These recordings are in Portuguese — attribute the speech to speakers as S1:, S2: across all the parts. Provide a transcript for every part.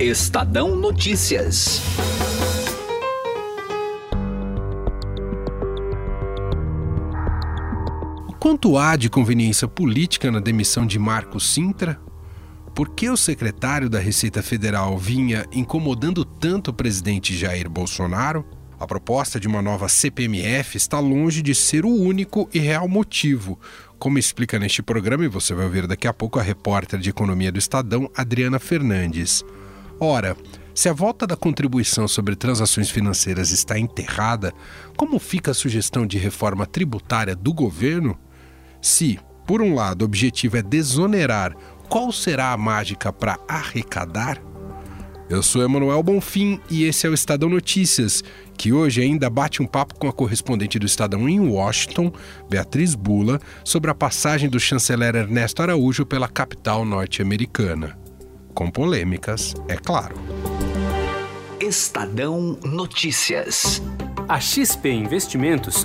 S1: Estadão Notícias.
S2: Quanto há de conveniência política na demissão de Marcos Sintra? Por que o secretário da Receita Federal vinha incomodando tanto o presidente Jair Bolsonaro? A proposta de uma nova CPMF está longe de ser o único e real motivo, como explica neste programa, e você vai ouvir daqui a pouco a repórter de economia do Estadão, Adriana Fernandes. Ora, se a volta da contribuição sobre transações financeiras está enterrada, como fica a sugestão de reforma tributária do governo? Se, por um lado, o objetivo é desonerar, qual será a mágica para arrecadar? Eu sou Emanuel Bonfim e esse é o Estadão Notícias, que hoje ainda bate um papo com a correspondente do Estadão em Washington, Beatriz Bula, sobre a passagem do chanceler Ernesto Araújo pela capital norte-americana. Com polêmicas, é claro.
S1: Estadão Notícias.
S3: A XP Investimentos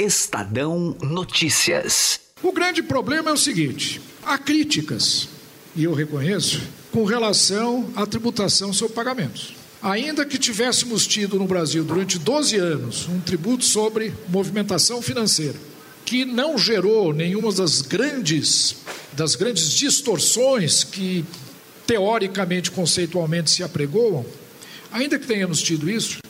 S1: Estadão Notícias.
S4: O grande problema é o seguinte: há críticas, e eu reconheço, com relação à tributação sobre pagamentos. Ainda que tivéssemos tido no Brasil durante 12 anos um tributo sobre movimentação financeira, que não gerou nenhuma das grandes das grandes distorções que teoricamente, conceitualmente se apregoam, ainda que tenhamos tido isso,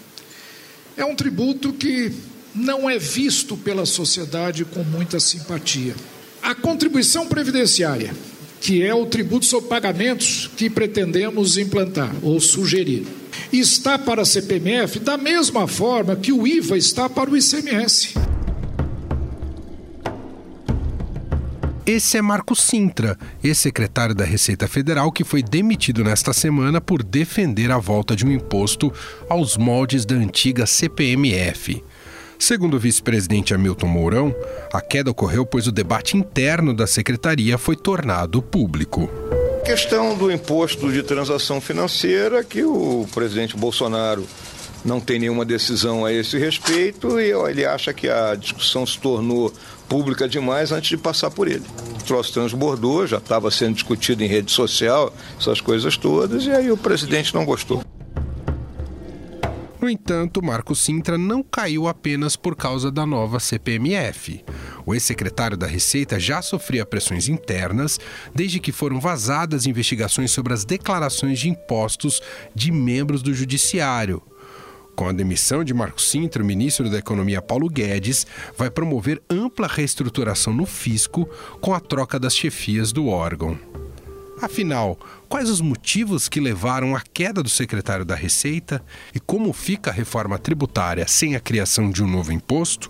S4: é um tributo que não é visto pela sociedade com muita simpatia. A contribuição previdenciária, que é o tributo sobre pagamentos que pretendemos implantar ou sugerir, está para a CPMF da mesma forma que o IVA está para o ICMS.
S2: Esse é Marco Sintra, ex-secretário da Receita Federal, que foi demitido nesta semana por defender a volta de um imposto aos moldes da antiga CPMF. Segundo o vice-presidente Hamilton Mourão, a queda ocorreu pois o debate interno da secretaria foi tornado público.
S5: Questão do imposto de transação financeira, que o presidente Bolsonaro não tem nenhuma decisão a esse respeito e ele acha que a discussão se tornou pública demais antes de passar por ele. O troço transbordou, já estava sendo discutido em rede social, essas coisas todas, e aí o presidente não gostou.
S2: No entanto, Marco Sintra não caiu apenas por causa da nova CPMF. O ex-secretário da Receita já sofria pressões internas desde que foram vazadas investigações sobre as declarações de impostos de membros do Judiciário. Com a demissão de Marco Sintra, o ministro da Economia Paulo Guedes vai promover ampla reestruturação no fisco com a troca das chefias do órgão. Afinal, quais os motivos que levaram à queda do secretário da Receita e como fica a reforma tributária sem a criação de um novo imposto?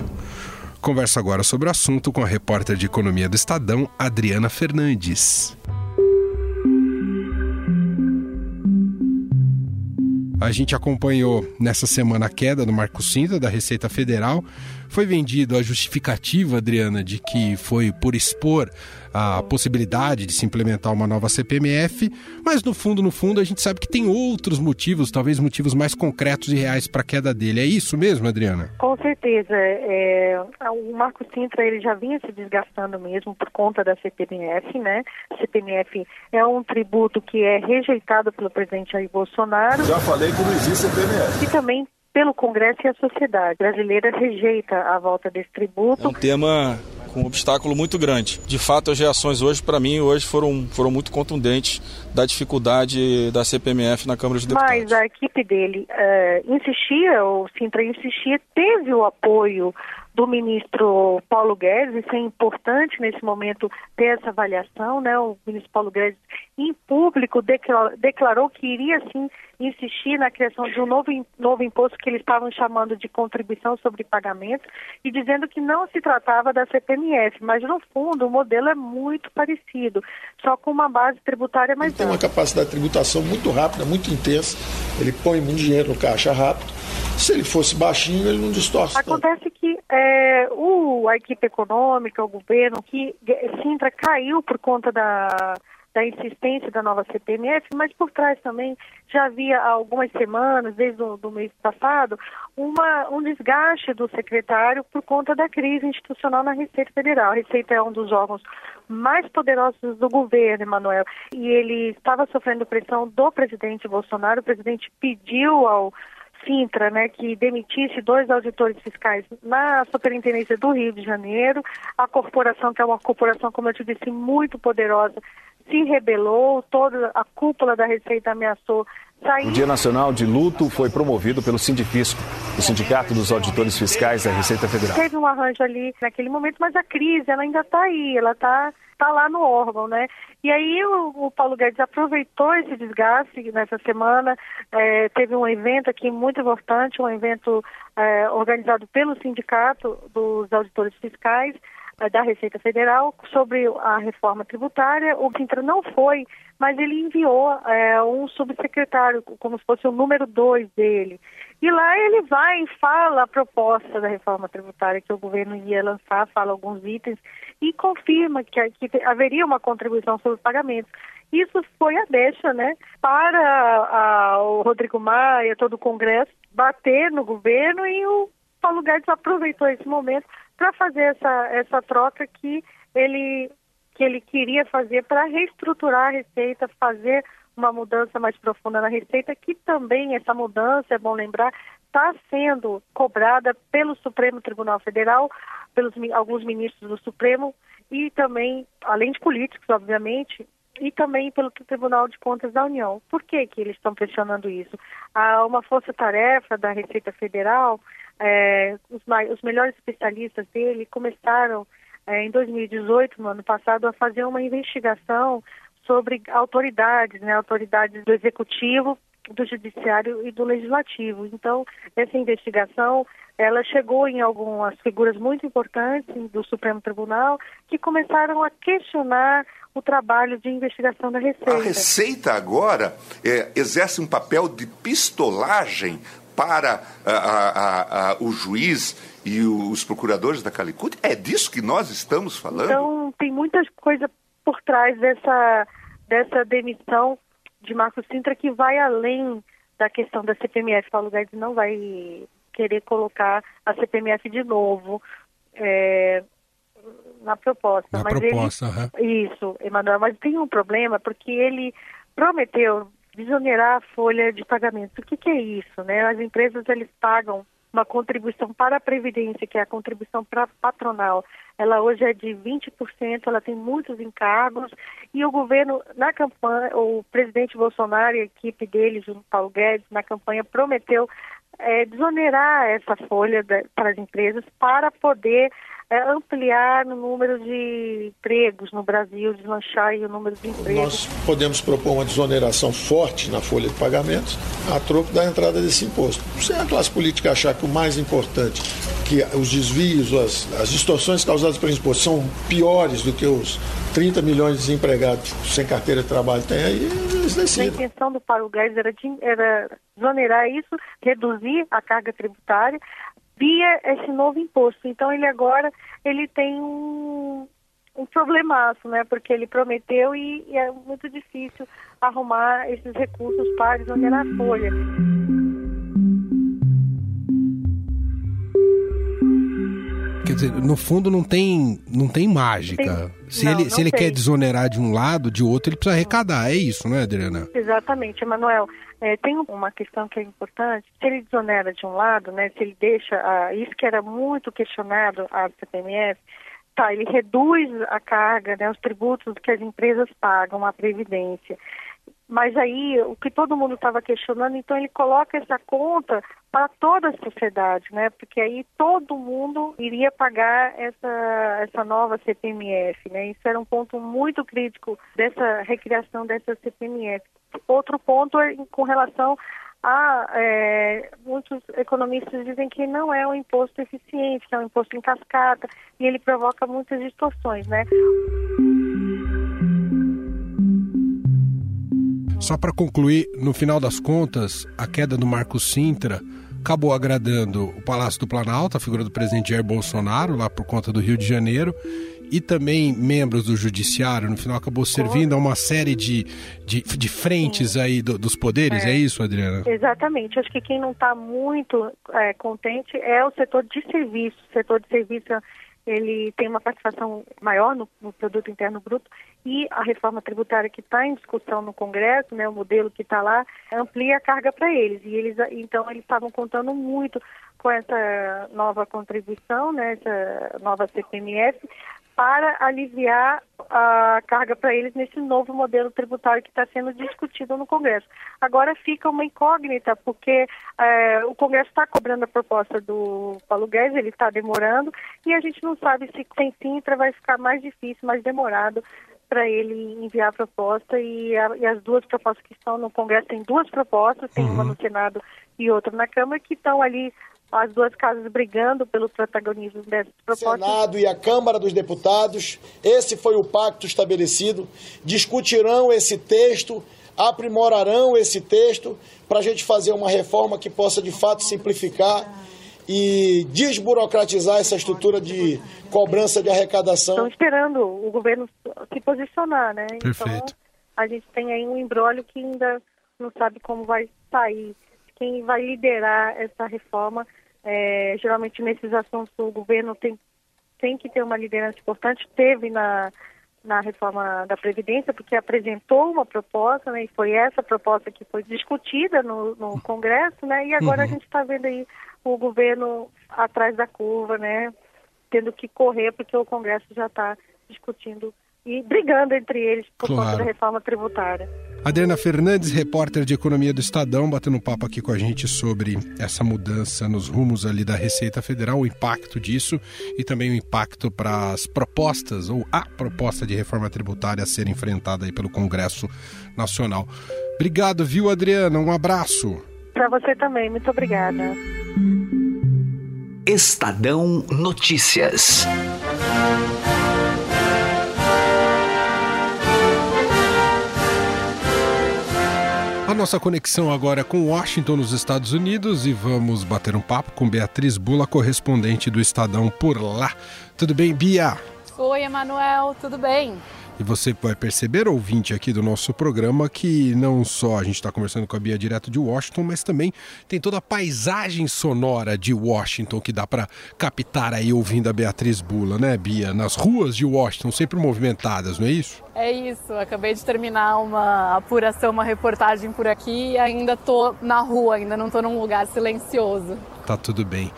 S2: Converso agora sobre o assunto com a repórter de economia do Estadão, Adriana Fernandes. A gente acompanhou nessa semana a queda do Marco Sintra da Receita Federal. Foi vendido a justificativa, Adriana, de que foi por expor a possibilidade de se implementar uma nova CPMF, mas no fundo, no fundo, a gente sabe que tem outros motivos, talvez motivos mais concretos e reais para a queda dele. É isso mesmo, Adriana?
S6: Com certeza. É, o Marco Sintra ele já vinha se desgastando mesmo por conta da CPMF, né? CPMF é um tributo que é rejeitado pelo presidente Jair Bolsonaro.
S5: Já falei que não existe CPMF.
S6: E também pelo Congresso e a sociedade brasileira rejeita a volta desse tributo.
S7: É um tema com um obstáculo muito grande. De fato, as reações hoje, para mim, hoje foram, foram muito contundentes da dificuldade da CPMF na Câmara dos Deputados.
S6: Mas a equipe dele uh, insistia, o Sintra insistia, teve o apoio do ministro Paulo Guedes, isso é importante nesse momento ter essa avaliação, né? O ministro Paulo Guedes, em público, declarou, declarou que iria sim insistir na criação de um novo, novo imposto que eles estavam chamando de contribuição sobre pagamento e dizendo que não se tratava da CPMF, mas no fundo o modelo é muito parecido, só com uma base tributária mais
S8: tem uma capacidade de tributação muito rápida, muito intensa, ele põe muito dinheiro no caixa rápido. Se ele fosse baixinho, ele não distorce.
S6: Acontece tanto. que é, o, a equipe econômica, o governo, que Sintra caiu por conta da da insistência da nova CPMF, mas por trás também já havia há algumas semanas, desde o mês passado, uma, um desgaste do secretário por conta da crise institucional na Receita Federal. A Receita é um dos órgãos mais poderosos do governo, Emanuel, e ele estava sofrendo pressão do presidente Bolsonaro. O presidente pediu ao Sintra, né, que demitisse dois auditores fiscais na Superintendência do Rio de Janeiro. A corporação, que é uma corporação, como eu te disse, muito poderosa, se rebelou, toda a cúpula da Receita ameaçou sair.
S9: O Dia Nacional de Luto foi promovido pelo Sindifisco, o Sindicato dos Auditores Fiscais da Receita Federal.
S6: Teve um arranjo ali naquele momento, mas a crise ela ainda está aí, ela está tá lá no órgão, né? E aí o, o, Paulo Guedes aproveitou esse desgaste nessa semana, é, teve um evento aqui muito importante, um evento é, organizado pelo Sindicato dos Auditores Fiscais, da Receita Federal sobre a reforma tributária. O Quintra não foi, mas ele enviou é, um subsecretário, como se fosse o número dois dele. E lá ele vai e fala a proposta da reforma tributária que o governo ia lançar, fala alguns itens e confirma que, que haveria uma contribuição sobre pagamentos. Isso foi a deixa, né, para a, o Rodrigo Maia, todo o Congresso, bater no governo e o Paulo Guedes aproveitou esse momento para fazer essa, essa troca que ele, que ele queria fazer para reestruturar a Receita, fazer uma mudança mais profunda na Receita, que também essa mudança, é bom lembrar, está sendo cobrada pelo Supremo Tribunal Federal, pelos alguns ministros do Supremo e também, além de políticos, obviamente, e também pelo Tribunal de Contas da União. Por que, que eles estão pressionando isso? Há uma força-tarefa da Receita Federal é, os, os, melhores especialistas dele começaram é, em 2018, no ano passado, a fazer uma investigação sobre autoridades, né, autoridades do executivo, do judiciário e do legislativo. Então, essa investigação, ela chegou em algumas figuras muito importantes do Supremo Tribunal que começaram a questionar o trabalho de investigação da Receita.
S10: A Receita agora é, exerce um papel de pistolagem para a, a, a, o juiz e os procuradores da Calicut? É disso que nós estamos falando?
S6: Então, tem muitas coisas por trás dessa, dessa demissão de Marcos Sintra que vai além da questão da CPMF. Paulo Guedes não vai querer colocar a CPMF de novo é, na proposta.
S2: Na
S6: mas
S2: proposta,
S6: ele, uhum. Isso, Emanuel, mas tem um problema porque ele prometeu desonerar a folha de pagamento. O que, que é isso? Né? As empresas eles pagam uma contribuição para a Previdência, que é a contribuição para patronal. Ela hoje é de 20%, ela tem muitos encargos, e o governo, na campanha, o presidente Bolsonaro e a equipe dele, junto Paulo Guedes, na campanha, prometeu é, desonerar essa folha para as empresas para poder é, ampliar o número de empregos no Brasil, deslanchar o número de empregos.
S8: Nós podemos propor uma desoneração forte na folha de pagamentos a troco da entrada desse imposto. Se a classe política achar que o mais importante, que os desvios, as, as distorções causadas pelo imposto são piores do que os 30 milhões de desempregados sem carteira de trabalho têm aí, eles decidem.
S6: A intenção do Paulo Guedes era, de, era desonerar isso, reduzir a carga tributária, via esse novo imposto. Então ele agora ele tem um, um problemaço, né? Porque ele prometeu e, e é muito difícil arrumar esses recursos para exonerar a folha.
S2: Quer dizer, no fundo não tem, não tem mágica. Tem, se não, ele, não se ele quer desonerar de um lado, de outro, ele precisa arrecadar. É isso, não é, Adriana?
S6: Exatamente, Emanuel. É, tem uma questão que é importante. Se ele desonera de um lado, né, se ele deixa, ah, isso que era muito questionado a CPMF, tá, ele reduz a carga, né, os tributos que as empresas pagam à Previdência. Mas aí o que todo mundo estava questionando, então ele coloca essa conta para toda a sociedade, né? Porque aí todo mundo iria pagar essa, essa nova CPMF, né? Isso era um ponto muito crítico dessa recriação dessa CPMF. Outro ponto é com relação a é, muitos economistas dizem que não é um imposto eficiente, que é um imposto em cascata e ele provoca muitas distorções, né?
S2: Só para concluir, no final das contas, a queda do Marco Sintra acabou agradando o Palácio do Planalto, a figura do presidente Jair Bolsonaro, lá por conta do Rio de Janeiro, e também membros do Judiciário. No final, acabou servindo a uma série de, de, de frentes aí do, dos poderes, é. é. isso, Adriana?
S6: Exatamente. Acho que quem não está muito é, contente é o setor de serviço. O setor de serviço ele tem uma participação maior no, no produto interno bruto e a reforma tributária que está em discussão no Congresso, né, o modelo que está lá, amplia a carga para eles. E eles, então, eles estavam contando muito com essa nova contribuição, né, essa nova CPMF, para aliviar a carga para eles nesse novo modelo tributário que está sendo discutido no Congresso. Agora fica uma incógnita, porque é, o Congresso está cobrando a proposta do Paulo Guedes, ele está demorando, e a gente não sabe se sem Sintra vai ficar mais difícil, mais demorado para ele enviar a proposta e, a, e, as duas propostas que estão no Congresso, tem duas propostas, tem uhum. uma no Senado e outra na Câmara, que estão ali as duas casas brigando pelo protagonismo dessas propostas.
S11: Senado e a Câmara dos Deputados, esse foi o pacto estabelecido, discutirão esse texto, aprimorarão esse texto para a gente fazer uma reforma que possa de fato simplificar e desburocratizar essa estrutura de cobrança de arrecadação.
S6: Estão esperando o governo se posicionar, né?
S2: Perfeito. Então,
S6: a gente tem aí um embrólio que ainda não sabe como vai sair. Quem vai liderar essa reforma é, geralmente nesses assuntos o governo tem, tem que ter uma liderança importante, teve na, na reforma da Previdência, porque apresentou uma proposta, né, e foi essa proposta que foi discutida no, no Congresso, né, e agora uhum. a gente está vendo aí o governo atrás da curva, né, tendo que correr porque o Congresso já está discutindo e brigando entre eles por claro. conta da reforma tributária.
S2: Adriana Fernandes, repórter de Economia do Estadão, batendo um papo aqui com a gente sobre essa mudança nos rumos ali da Receita Federal, o impacto disso e também o impacto para as propostas ou a proposta de reforma tributária a ser enfrentada aí pelo Congresso Nacional. Obrigado, viu, Adriana? Um abraço.
S6: Para você também, muito obrigada.
S1: Estadão Notícias.
S2: A nossa conexão agora é com Washington, nos Estados Unidos, e vamos bater um papo com Beatriz Bula, correspondente do Estadão por lá. Tudo bem, Bia?
S12: Oi, Emanuel, tudo bem?
S2: E você vai perceber, ouvinte aqui do nosso programa, que não só a gente está conversando com a Bia direto de Washington, mas também tem toda a paisagem sonora de Washington que dá para captar aí ouvindo a Beatriz Bula, né, Bia? Nas ruas de Washington, sempre movimentadas, não é isso?
S12: É isso, acabei de terminar uma apuração, uma reportagem por aqui e ainda tô na rua, ainda não tô num lugar silencioso.
S2: Tá tudo bem.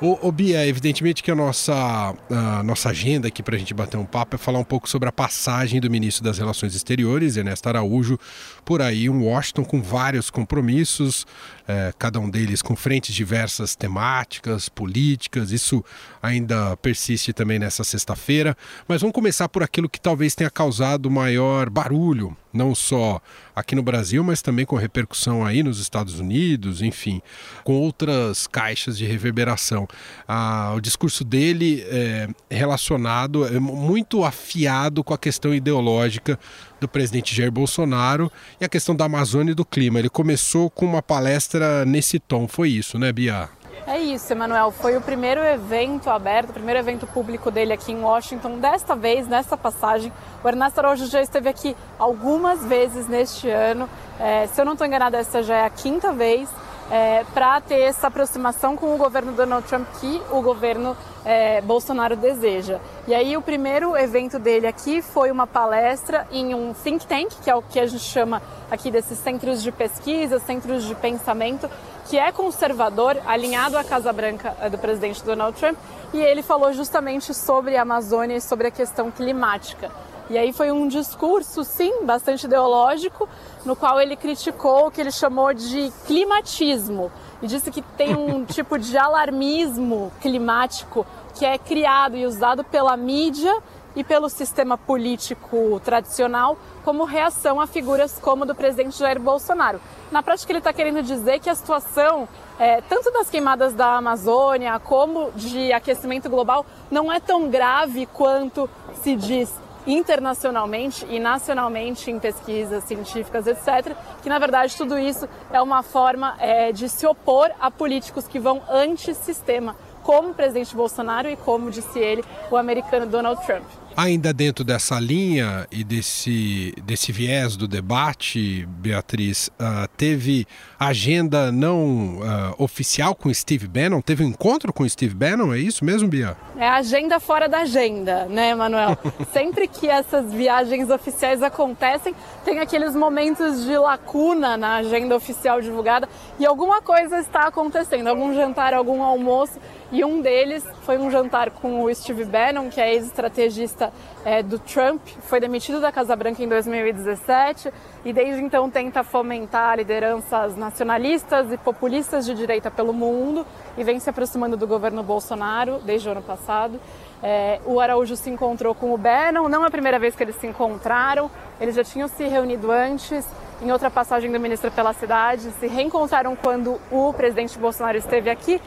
S2: Ô, ô Bia, evidentemente que a nossa, a nossa agenda aqui para a gente bater um papo é falar um pouco sobre a passagem do ministro das Relações Exteriores, Ernesto Araújo, por aí em Washington com vários compromissos, é, cada um deles com frentes diversas temáticas, políticas. Isso ainda persiste também nessa sexta-feira. Mas vamos começar por aquilo que talvez tenha causado maior barulho, não só aqui no Brasil, mas também com repercussão aí nos Estados Unidos, enfim, com outras caixas de reverberação. Ah, o discurso dele é relacionado, é muito afiado com a questão ideológica do presidente Jair Bolsonaro e a questão da Amazônia e do clima. Ele começou com uma palestra nesse tom, foi isso, né, Bia?
S12: É isso, Emanuel. Foi o primeiro evento aberto, o primeiro evento público dele aqui em Washington. Desta vez, nessa passagem, o Ernesto Araújo já esteve aqui algumas vezes neste ano. É, se eu não estou enganada, essa já é a quinta vez é, para ter essa aproximação com o governo Donald Trump que o governo é, Bolsonaro deseja. E aí o primeiro evento dele aqui foi uma palestra em um think tank, que é o que a gente chama aqui desses centros de pesquisa, centros de pensamento, que é conservador, alinhado à Casa Branca é, do presidente Donald Trump, e ele falou justamente sobre a Amazônia e sobre a questão climática. E aí foi um discurso, sim, bastante ideológico, no qual ele criticou o que ele chamou de climatismo e disse que tem um tipo de alarmismo climático que é criado e usado pela mídia e pelo sistema político tradicional como reação a figuras como do presidente Jair Bolsonaro. Na prática, ele está querendo dizer que a situação, é, tanto das queimadas da Amazônia como de aquecimento global, não é tão grave quanto se diz internacionalmente e nacionalmente em pesquisas científicas, etc., que na verdade tudo isso é uma forma é, de se opor a políticos que vão anti-sistema, como o presidente Bolsonaro e como disse ele, o americano Donald Trump.
S2: Ainda dentro dessa linha e desse, desse viés do debate, Beatriz, uh, teve agenda não uh, oficial com Steve Bannon? Teve um encontro com Steve Bannon? É isso mesmo, Bia?
S12: É agenda fora da agenda, né, Manuel? Sempre que essas viagens oficiais acontecem, tem aqueles momentos de lacuna na agenda oficial divulgada e alguma coisa está acontecendo, algum jantar, algum almoço e um deles foi um jantar com o Steve Bannon, que é ex-estrategista é, do Trump, foi demitido da Casa Branca em 2017 e desde então tenta fomentar lideranças nacionalistas e populistas de direita pelo mundo e vem se aproximando do governo Bolsonaro desde o ano passado. É, o Araújo se encontrou com o Bannon, não é a primeira vez que eles se encontraram, eles já tinham se reunido antes. Em outra passagem do ministro pela cidade, se reencontraram quando o presidente Bolsonaro esteve aqui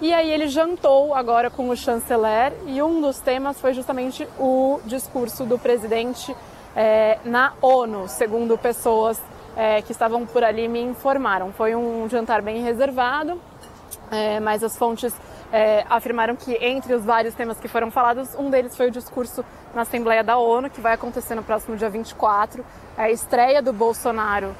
S12: e aí ele jantou agora com o chanceler e um dos temas foi justamente o discurso do presidente é, na ONU, segundo pessoas é, que estavam por ali me informaram. Foi um jantar bem reservado, é, mas as fontes afirmaram que entre os vários temas que foram falados, um deles foi o discurso na Assembleia da ONU, que vai acontecer no próximo dia 24, a estreia do Bolsonaro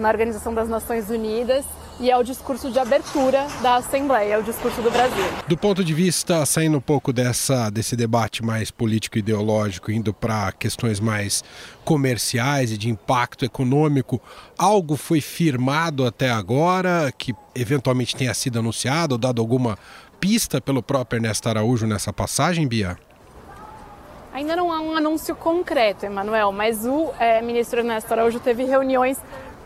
S12: na Organização das Nações Unidas e é o discurso de abertura da Assembleia, é o discurso do Brasil.
S2: Do ponto de vista, saindo um pouco dessa, desse debate mais político-ideológico, indo para questões mais comerciais e de impacto econômico, algo foi firmado até agora que eventualmente tenha sido anunciado ou dado alguma pista pelo próprio Ernesto Araújo nessa passagem, Bia?
S12: Ainda não há um anúncio concreto, Emanuel, mas o é, ministro Ernesto Araújo teve reuniões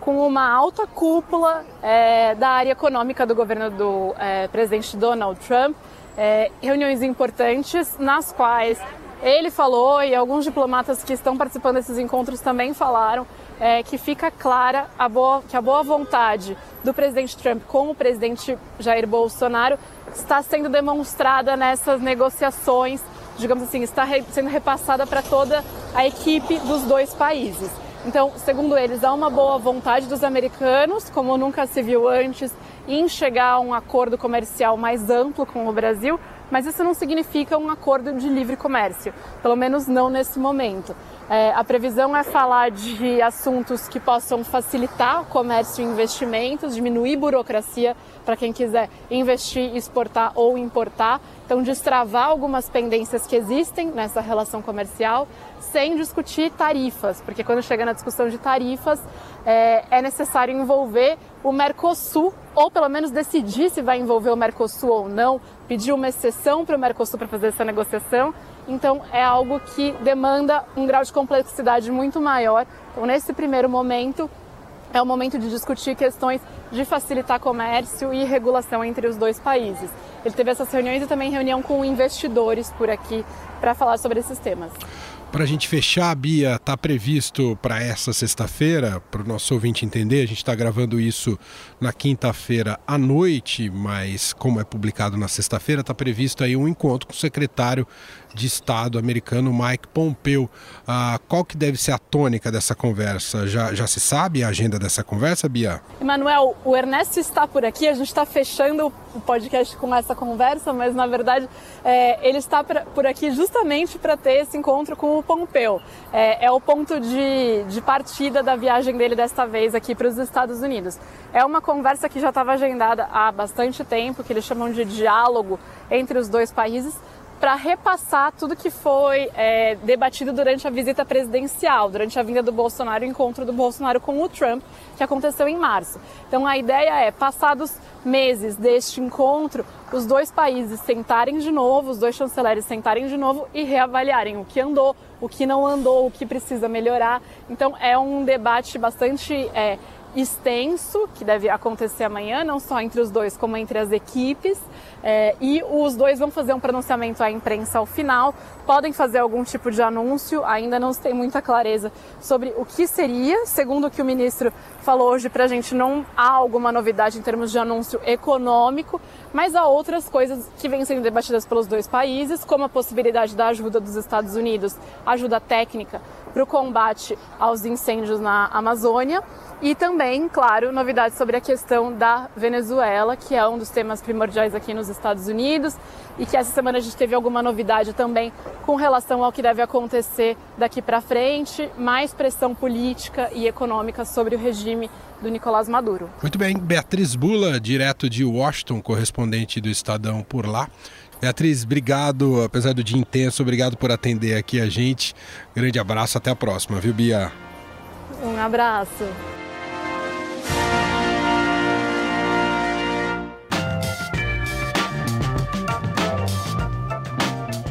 S12: com uma alta cúpula é, da área econômica do governo do é, presidente Donald Trump, é, reuniões importantes nas quais ele falou e alguns diplomatas que estão participando desses encontros também falaram é, que fica clara a boa, que a boa vontade do presidente Trump com o presidente Jair Bolsonaro está sendo demonstrada nessas negociações, digamos assim, está re, sendo repassada para toda a equipe dos dois países. Então, segundo eles, há uma boa vontade dos americanos, como nunca se viu antes, em chegar a um acordo comercial mais amplo com o Brasil, mas isso não significa um acordo de livre comércio, pelo menos não nesse momento. É, a previsão é falar de assuntos que possam facilitar o comércio e investimentos, diminuir burocracia para quem quiser investir, exportar ou importar. Então, destravar algumas pendências que existem nessa relação comercial, sem discutir tarifas, porque quando chega na discussão de tarifas, é, é necessário envolver o Mercosul, ou pelo menos decidir se vai envolver o Mercosul ou não, pedir uma exceção para o Mercosul para fazer essa negociação. Então, é algo que demanda um grau de complexidade muito maior. Então, nesse primeiro momento, é o momento de discutir questões de facilitar comércio e regulação entre os dois países. Ele teve essas reuniões e também reunião com investidores por aqui para falar sobre esses temas.
S2: Para a gente fechar, Bia, está previsto para essa sexta-feira, para o nosso ouvinte entender, a gente está gravando isso na quinta-feira à noite, mas como é publicado na sexta-feira, está previsto aí um encontro com o secretário de Estado americano Mike Pompeo. Ah, qual que deve ser a tônica dessa conversa? Já, já se sabe a agenda dessa conversa, Bia?
S12: Emanuel, o Ernesto está por aqui, a gente está fechando o podcast com essa conversa, mas na verdade é, ele está pra, por aqui justamente para ter esse encontro com o Pompeu. É, é o ponto de, de partida da viagem dele desta vez aqui para os Estados Unidos. É uma conversa que já estava agendada há bastante tempo, que eles chamam de diálogo entre os dois países, para repassar tudo que foi é, debatido durante a visita presidencial, durante a vinda do Bolsonaro, o encontro do Bolsonaro com o Trump, que aconteceu em março. Então a ideia é, passados meses deste encontro, os dois países sentarem de novo, os dois chanceleres sentarem de novo e reavaliarem o que andou, o que não andou, o que precisa melhorar. Então é um debate bastante é, extenso, que deve acontecer amanhã, não só entre os dois, como entre as equipes. É, e os dois vão fazer um pronunciamento à imprensa ao final. Podem fazer algum tipo de anúncio, ainda não se tem muita clareza sobre o que seria. Segundo o que o ministro falou hoje para a gente, não há alguma novidade em termos de anúncio econômico, mas há outras coisas que vêm sendo debatidas pelos dois países, como a possibilidade da ajuda dos Estados Unidos, ajuda técnica para o combate aos incêndios na Amazônia. E também, claro, novidades sobre a questão da Venezuela, que é um dos temas primordiais aqui nos Estados Unidos, e que essa semana a gente teve alguma novidade também com relação ao que deve acontecer daqui para frente, mais pressão política e econômica sobre o regime do Nicolás Maduro.
S2: Muito bem, Beatriz Bula, direto de Washington, correspondente do Estadão por lá. Beatriz, obrigado, apesar do dia intenso, obrigado por atender aqui a gente. Grande abraço, até a próxima, viu, Bia?
S12: Um abraço.